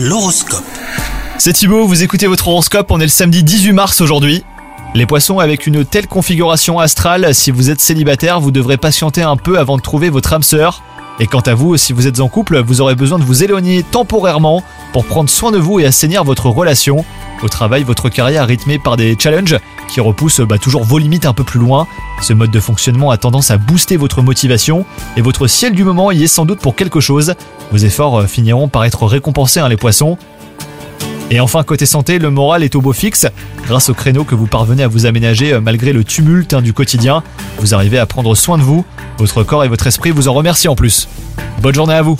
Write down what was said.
L'horoscope. C'est Thibaut, vous écoutez votre horoscope, on est le samedi 18 mars aujourd'hui. Les poissons, avec une telle configuration astrale, si vous êtes célibataire, vous devrez patienter un peu avant de trouver votre âme sœur. Et quant à vous, si vous êtes en couple, vous aurez besoin de vous éloigner temporairement pour prendre soin de vous et assainir votre relation. Au travail, votre carrière est rythmée par des challenges qui repoussent bah, toujours vos limites un peu plus loin. Ce mode de fonctionnement a tendance à booster votre motivation et votre ciel du moment y est sans doute pour quelque chose. Vos efforts euh, finiront par être récompensés, hein, les poissons. Et enfin, côté santé, le moral est au beau fixe. Grâce au créneau que vous parvenez à vous aménager euh, malgré le tumulte hein, du quotidien, vous arrivez à prendre soin de vous. Votre corps et votre esprit vous en remercient en plus. Bonne journée à vous